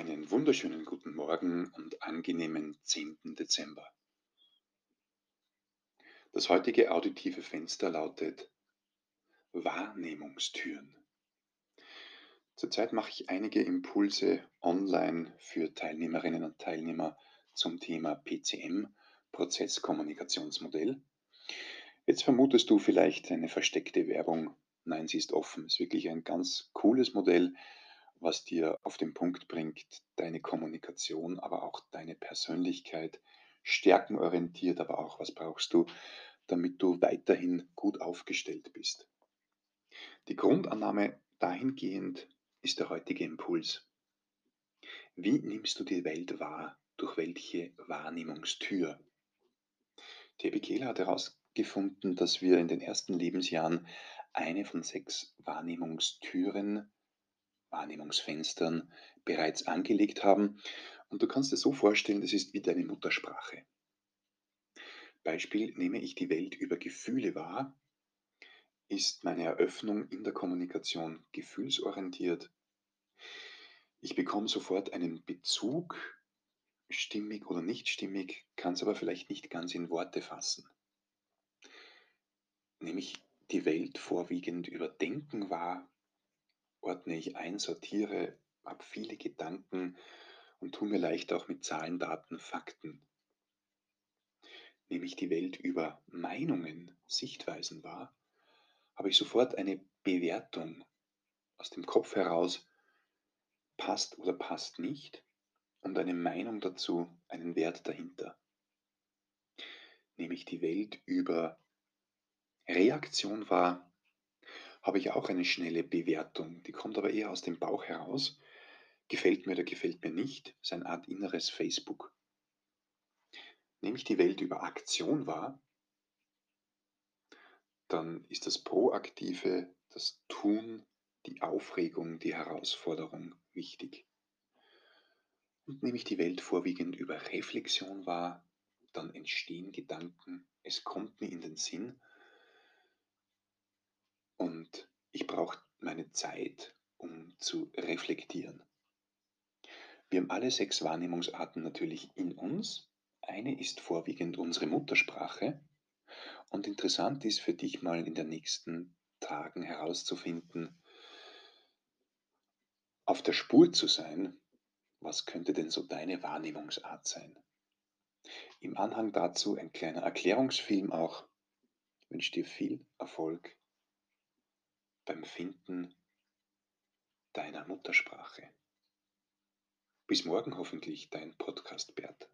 Einen wunderschönen guten Morgen und angenehmen 10. Dezember. Das heutige auditive Fenster lautet Wahrnehmungstüren. Zurzeit mache ich einige Impulse online für Teilnehmerinnen und Teilnehmer zum Thema PCM, Prozesskommunikationsmodell. Jetzt vermutest du vielleicht eine versteckte Werbung. Nein, sie ist offen. Es ist wirklich ein ganz cooles Modell, was dir auf den Punkt bringt, deine Kommunikation, aber auch deine Persönlichkeit stärkenorientiert, aber auch was brauchst du, damit du weiterhin gut aufgestellt bist. Die Grundannahme dahingehend ist der heutige Impuls. Wie nimmst du die Welt wahr? Durch welche Wahrnehmungstür? T.B. Kehler hat herausgefunden, dass wir in den ersten Lebensjahren eine von sechs Wahrnehmungstüren Wahrnehmungsfenstern bereits angelegt haben. Und du kannst dir so vorstellen, das ist wie deine Muttersprache. Beispiel, nehme ich die Welt über Gefühle wahr, ist meine Eröffnung in der Kommunikation gefühlsorientiert. Ich bekomme sofort einen Bezug, stimmig oder nicht stimmig, kann es aber vielleicht nicht ganz in Worte fassen. Nehme ich die Welt vorwiegend über Denken wahr, ordne ich ein, sortiere, habe viele Gedanken und tue mir leicht auch mit Zahlen, Daten, Fakten. Nehme ich die Welt über Meinungen, Sichtweisen wahr, habe ich sofort eine Bewertung aus dem Kopf heraus, passt oder passt nicht, und eine Meinung dazu, einen Wert dahinter. Nehme ich die Welt über Reaktion wahr, habe ich auch eine schnelle Bewertung. Die kommt aber eher aus dem Bauch heraus. Gefällt mir oder gefällt mir nicht, ist eine Art inneres Facebook. Nehme ich die Welt über Aktion wahr, dann ist das Proaktive, das Tun, die Aufregung, die Herausforderung wichtig. Und nehme ich die Welt vorwiegend über Reflexion wahr, dann entstehen Gedanken, es kommt mir in den Sinn und ich brauche meine Zeit, um zu reflektieren. Wir haben alle sechs Wahrnehmungsarten natürlich in uns. Eine ist vorwiegend unsere Muttersprache. Und interessant ist für dich mal in den nächsten Tagen herauszufinden, auf der Spur zu sein, was könnte denn so deine Wahrnehmungsart sein. Im Anhang dazu ein kleiner Erklärungsfilm auch. Ich wünsche dir viel Erfolg beim Finden deiner Muttersprache. Bis morgen hoffentlich dein Podcast Bert.